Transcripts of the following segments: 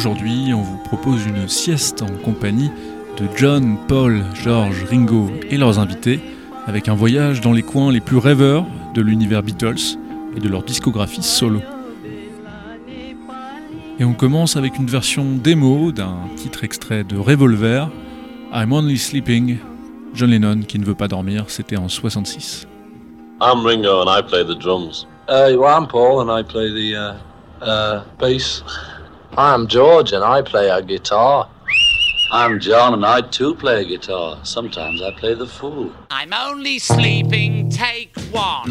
Aujourd'hui, on vous propose une sieste en compagnie de John, Paul, George, Ringo et leurs invités, avec un voyage dans les coins les plus rêveurs de l'univers Beatles et de leur discographie solo. Et on commence avec une version démo d'un titre extrait de Revolver, I'm Only Sleeping, John Lennon qui ne veut pas dormir, c'était en 66. I'm Ringo and I play the drums. Uh, well, I'm Paul and I play the uh, uh, bass. I'm George and I play a guitar. I'm John and I too play a guitar. Sometimes I play the fool. I'm only sleeping, take one.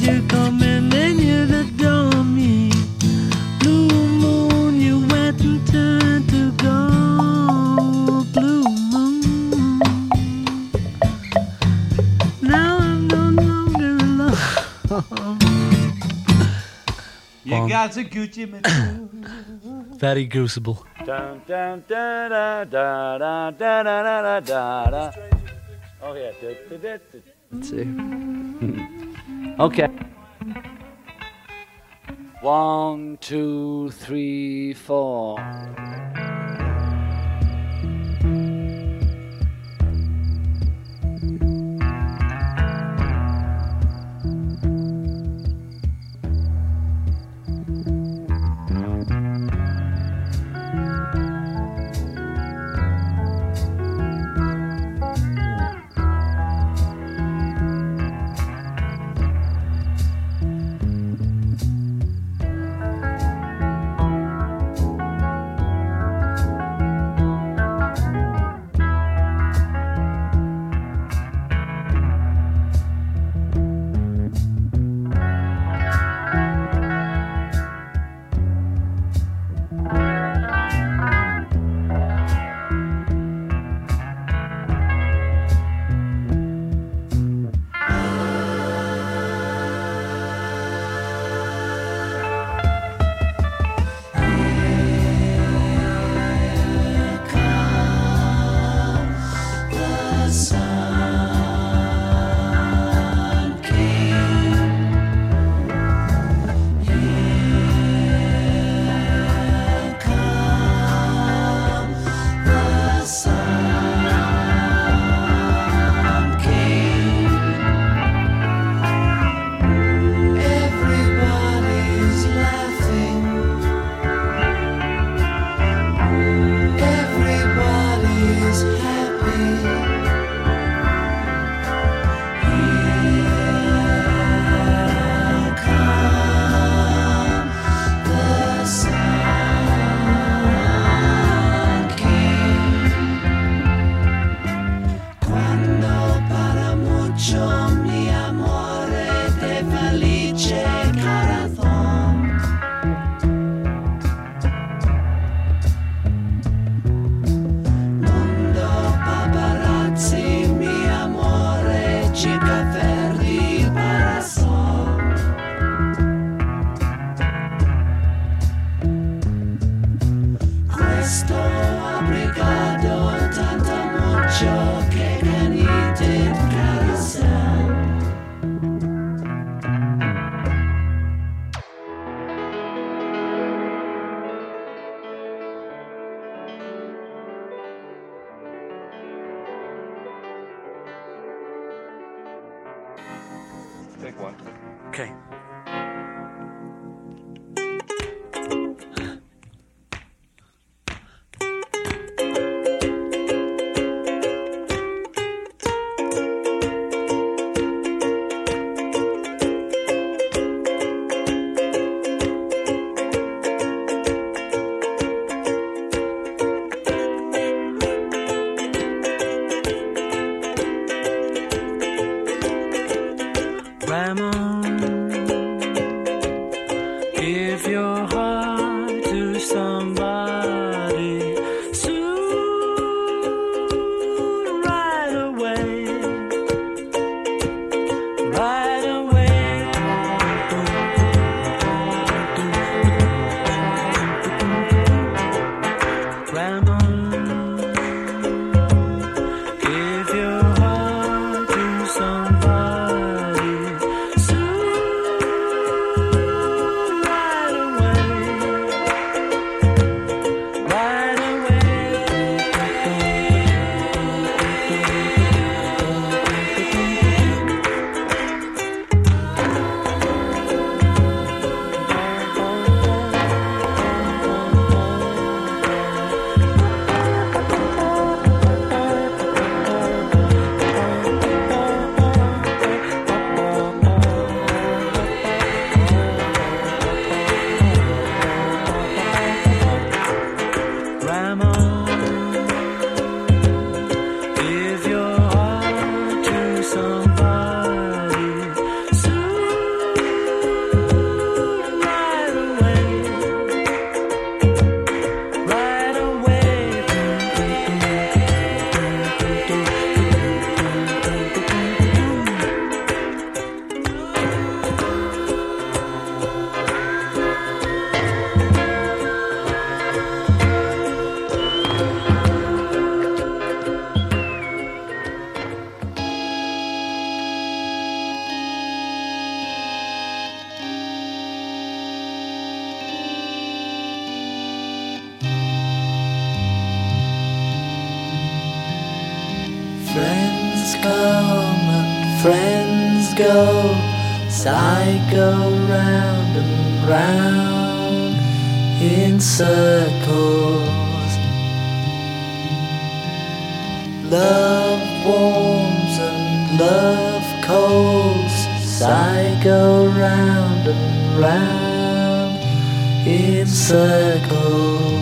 you coming and you the dummy. Blue moon, you and turned to gold. Blue moon. Now I'm no longer alone. you got Gucci man. Very gruesome. Oh yeah. Two. Okay. One, two, three, four. In circles.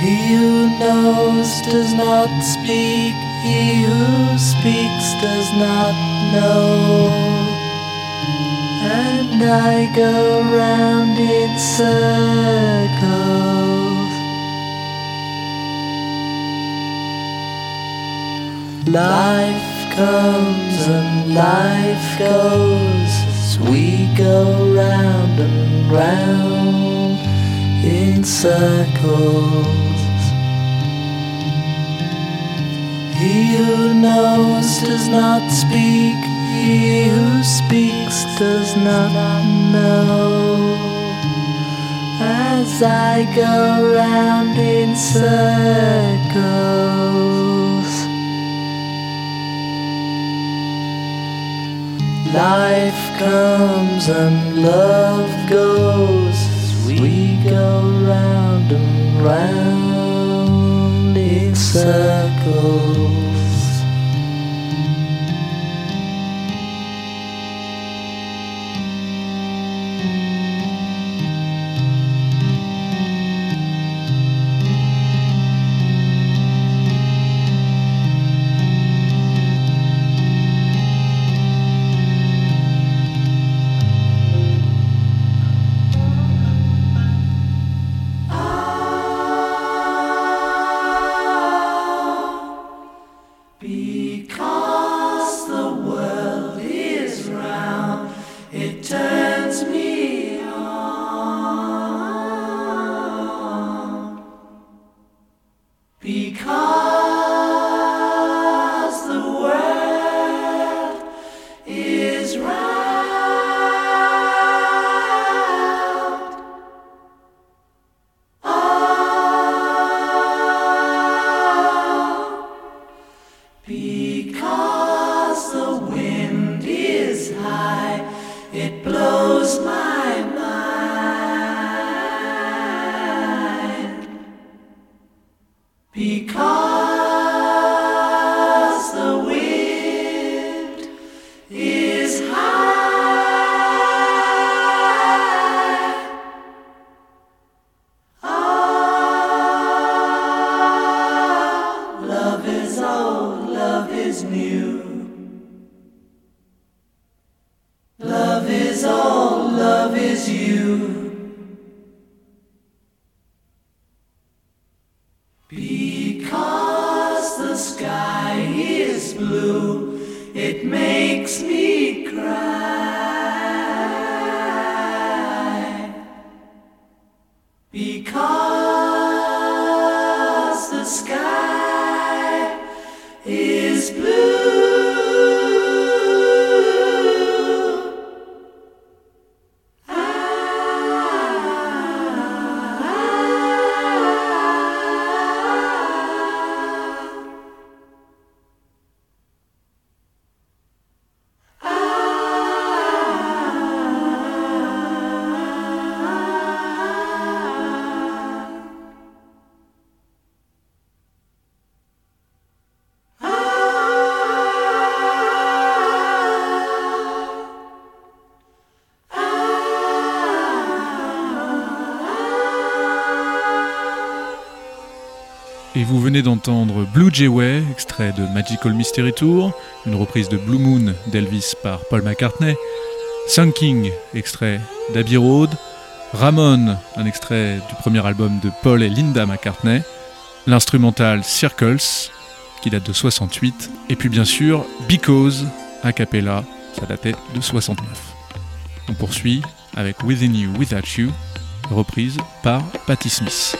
He who knows does not speak, he who speaks does not know. And I go round in circles. Life comes and life goes as we go round and round in circles. He who knows does not speak, he who speaks does not know. As I go round in circles. Life comes and love goes as we go round and round in circles. Because d'entendre Blue Jay Way, extrait de Magical Mystery Tour, une reprise de Blue Moon d'Elvis par Paul McCartney, Sunking, extrait d'Abbey Road, Ramon, un extrait du premier album de Paul et Linda McCartney, l'instrumental Circles, qui date de 68, et puis bien sûr Because, a cappella, ça datait de 69. On poursuit avec Within You, Without You, reprise par Patti Smith.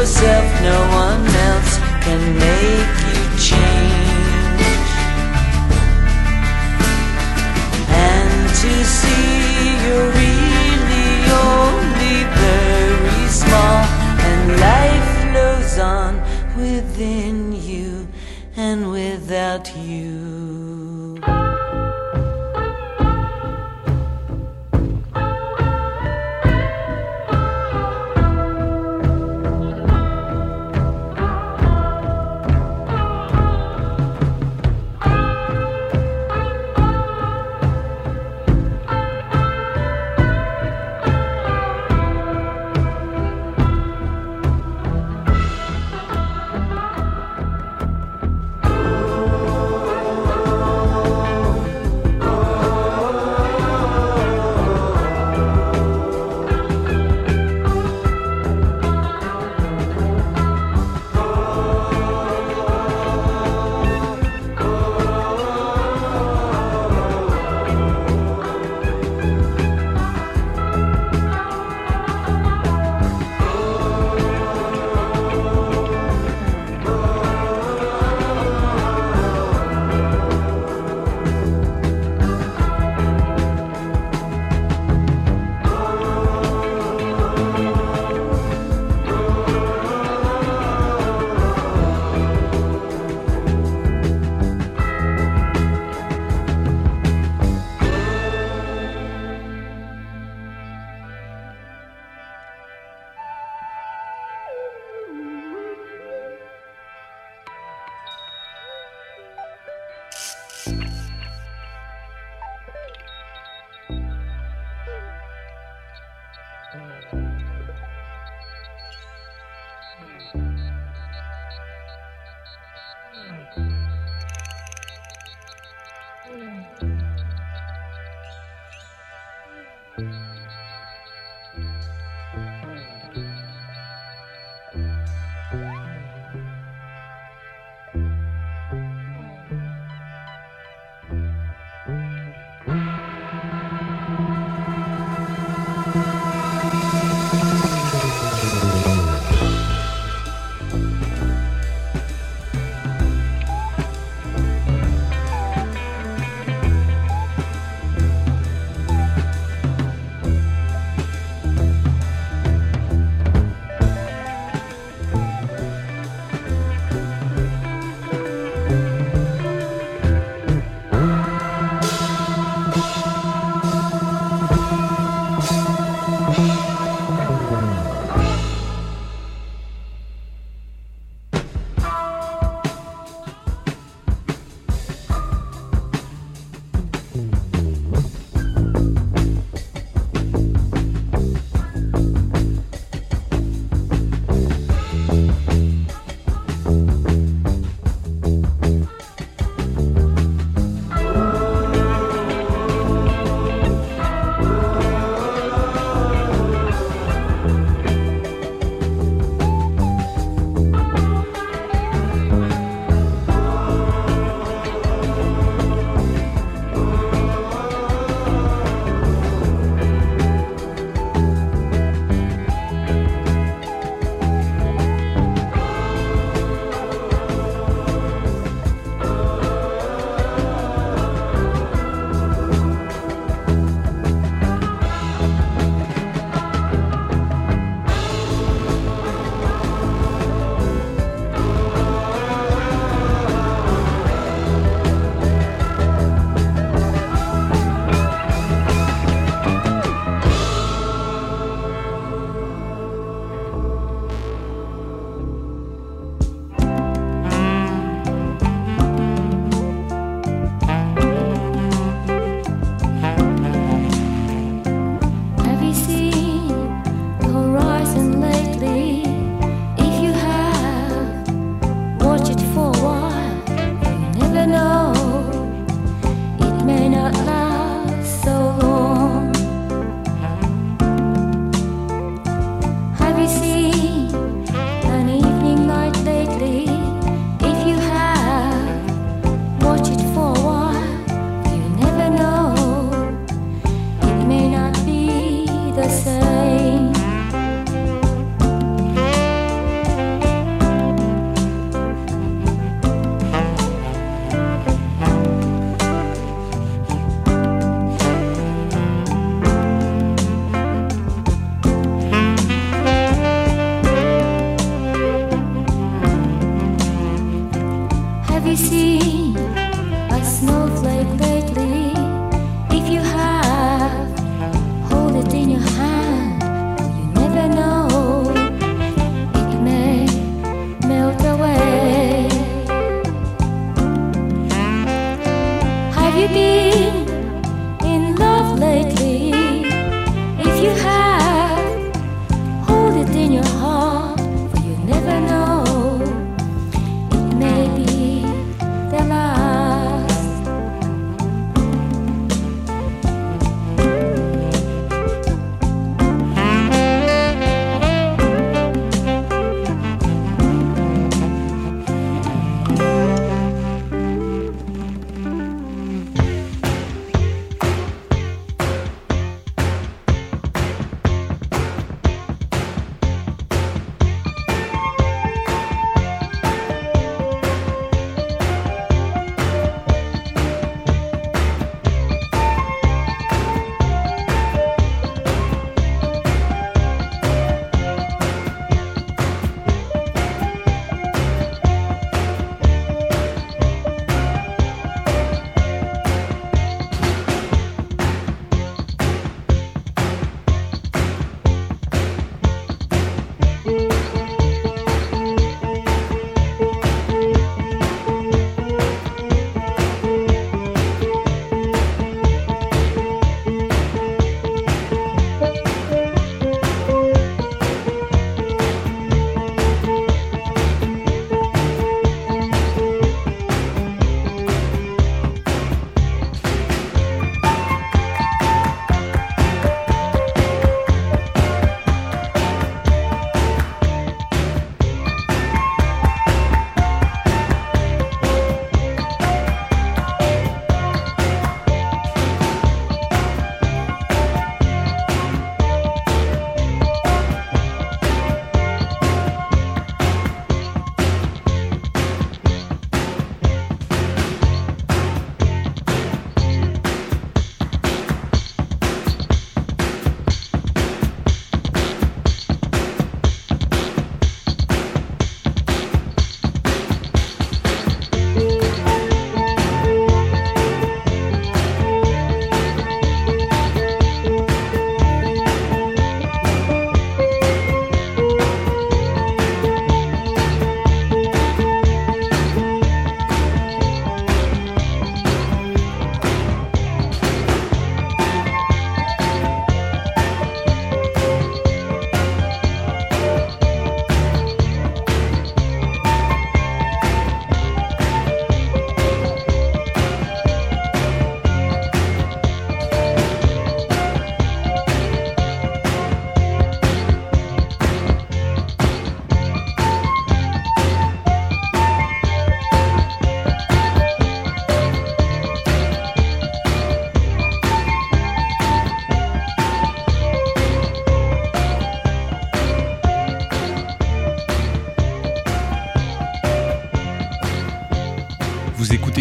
Yourself. No one else can make you change. And to see you're really only very small, and life flows on within you and without you.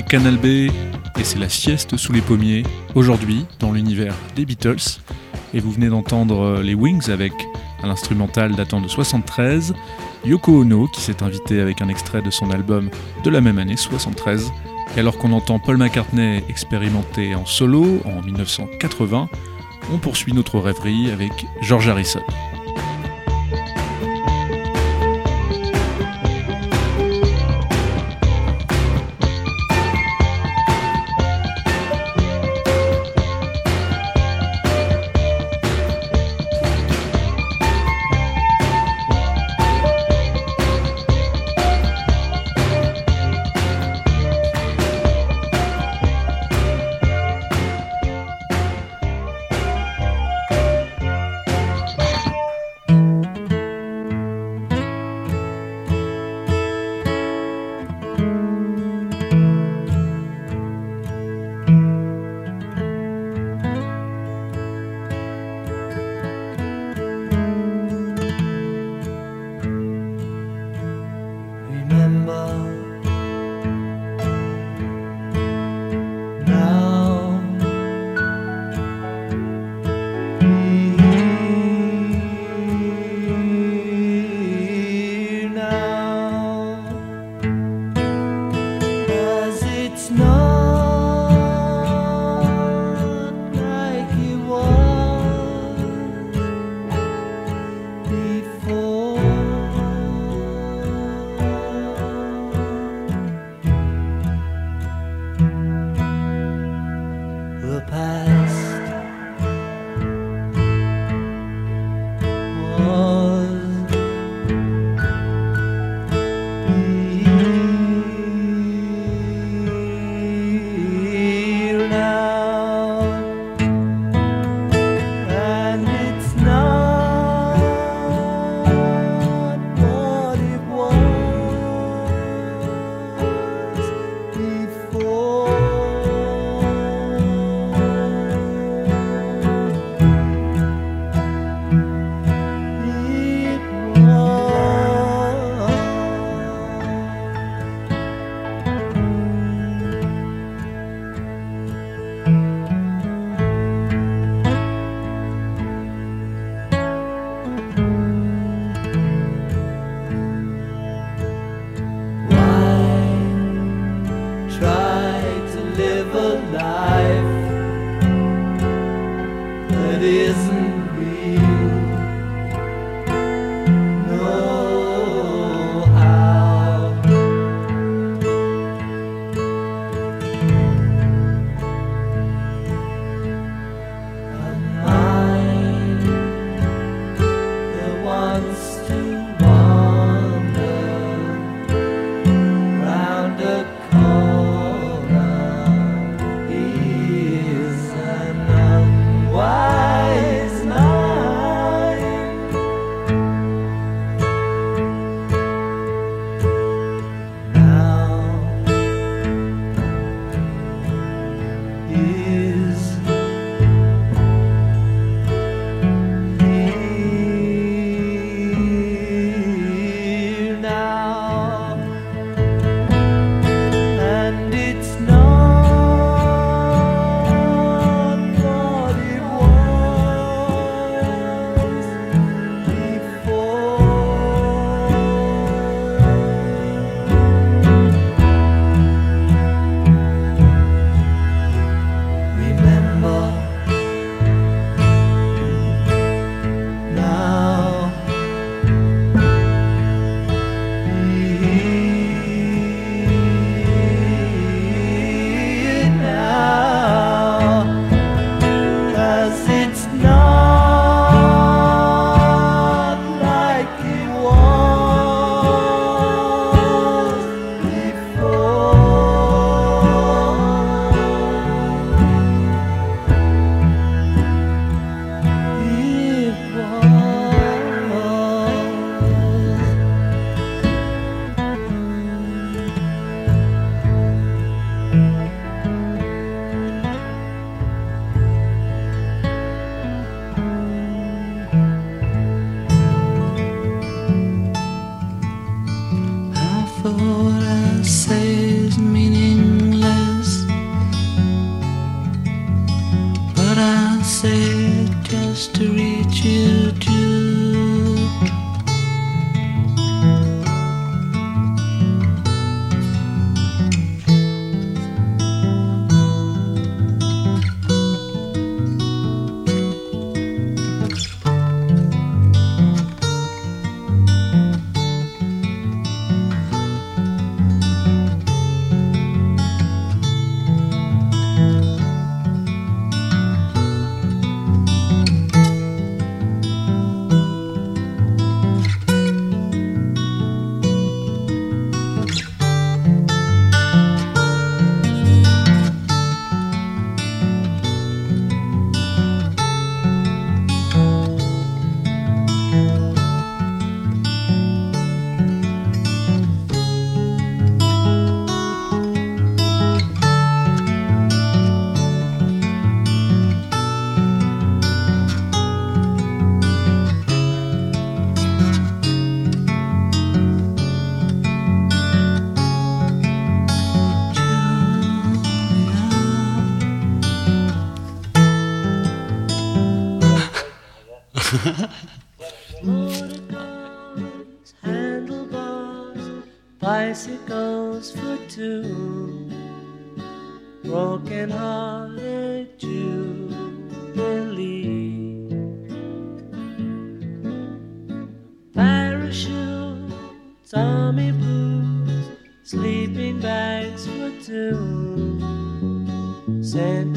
Canal B et c'est la sieste sous les pommiers, aujourd'hui dans l'univers des Beatles. Et vous venez d'entendre euh, les Wings avec un instrumental datant de 73, Yoko Ono qui s'est invité avec un extrait de son album de la même année, 73. Et alors qu'on entend Paul McCartney expérimenter en solo en 1980, on poursuit notre rêverie avec George Harrison. bicycles for two. Broken hearted Jubilee. Parachutes, army boots, sleeping bags for two. Send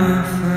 my friend.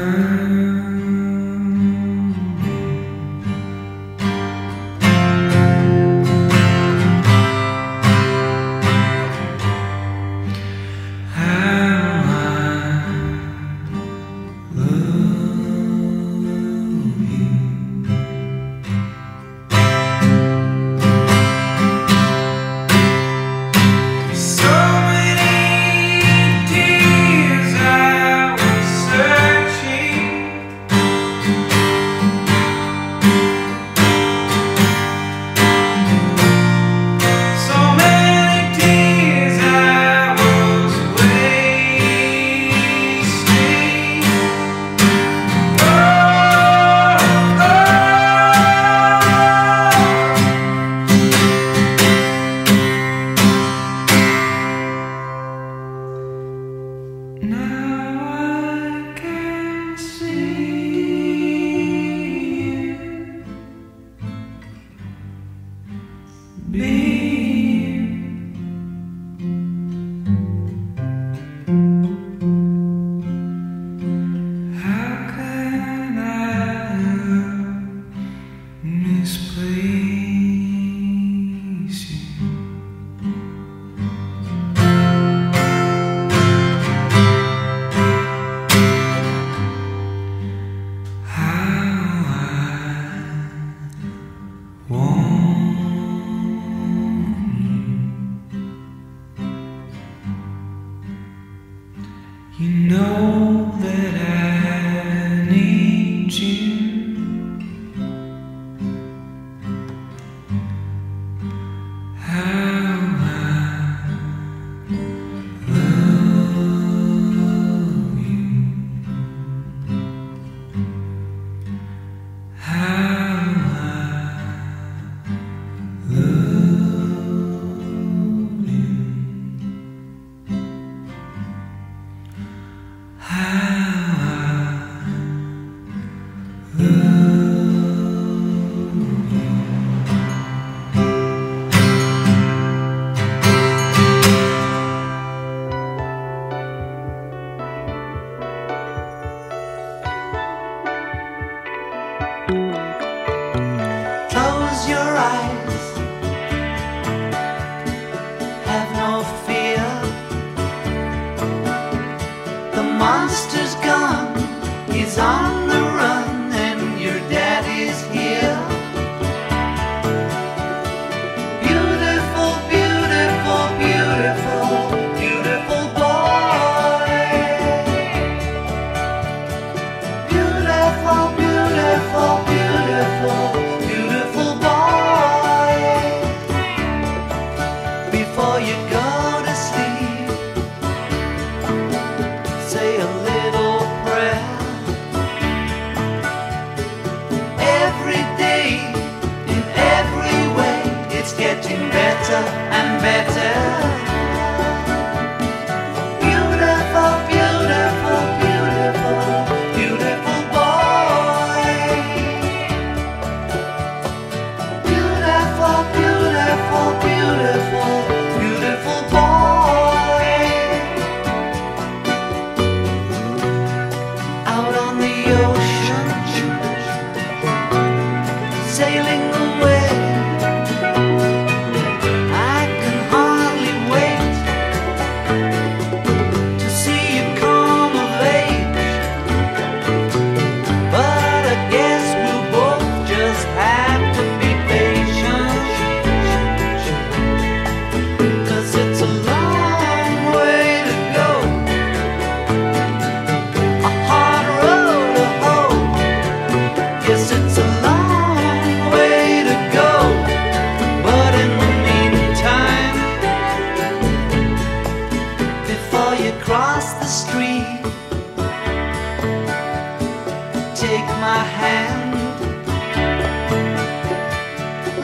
Take my hand.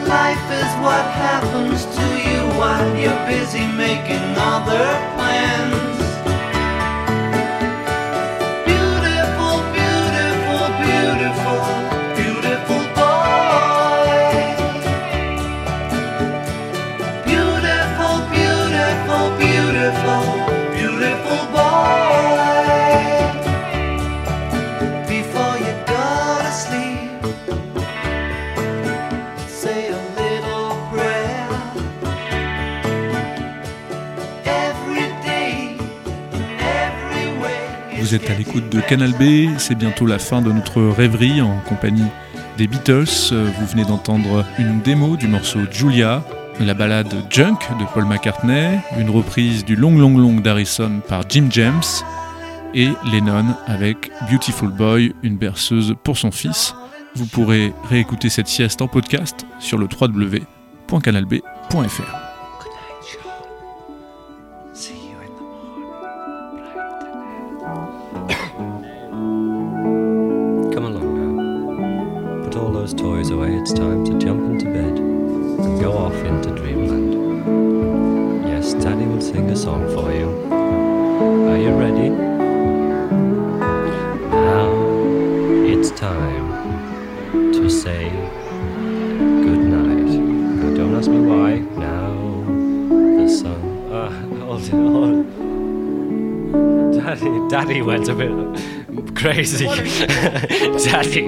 Life is what happens to you while you're busy making other plans. Vous êtes à l'écoute de Canal B, c'est bientôt la fin de notre rêverie en compagnie des Beatles. Vous venez d'entendre une démo du morceau Julia, la balade Junk de Paul McCartney, une reprise du Long Long Long d'Harrison par Jim James et Lennon avec Beautiful Boy, une berceuse pour son fils. Vous pourrez réécouter cette sieste en podcast sur le www.canalb.fr. say good night. Now, don't ask me why. Now the sun. Ah, hold it, hold it. Daddy, Daddy went a bit crazy. Daddy.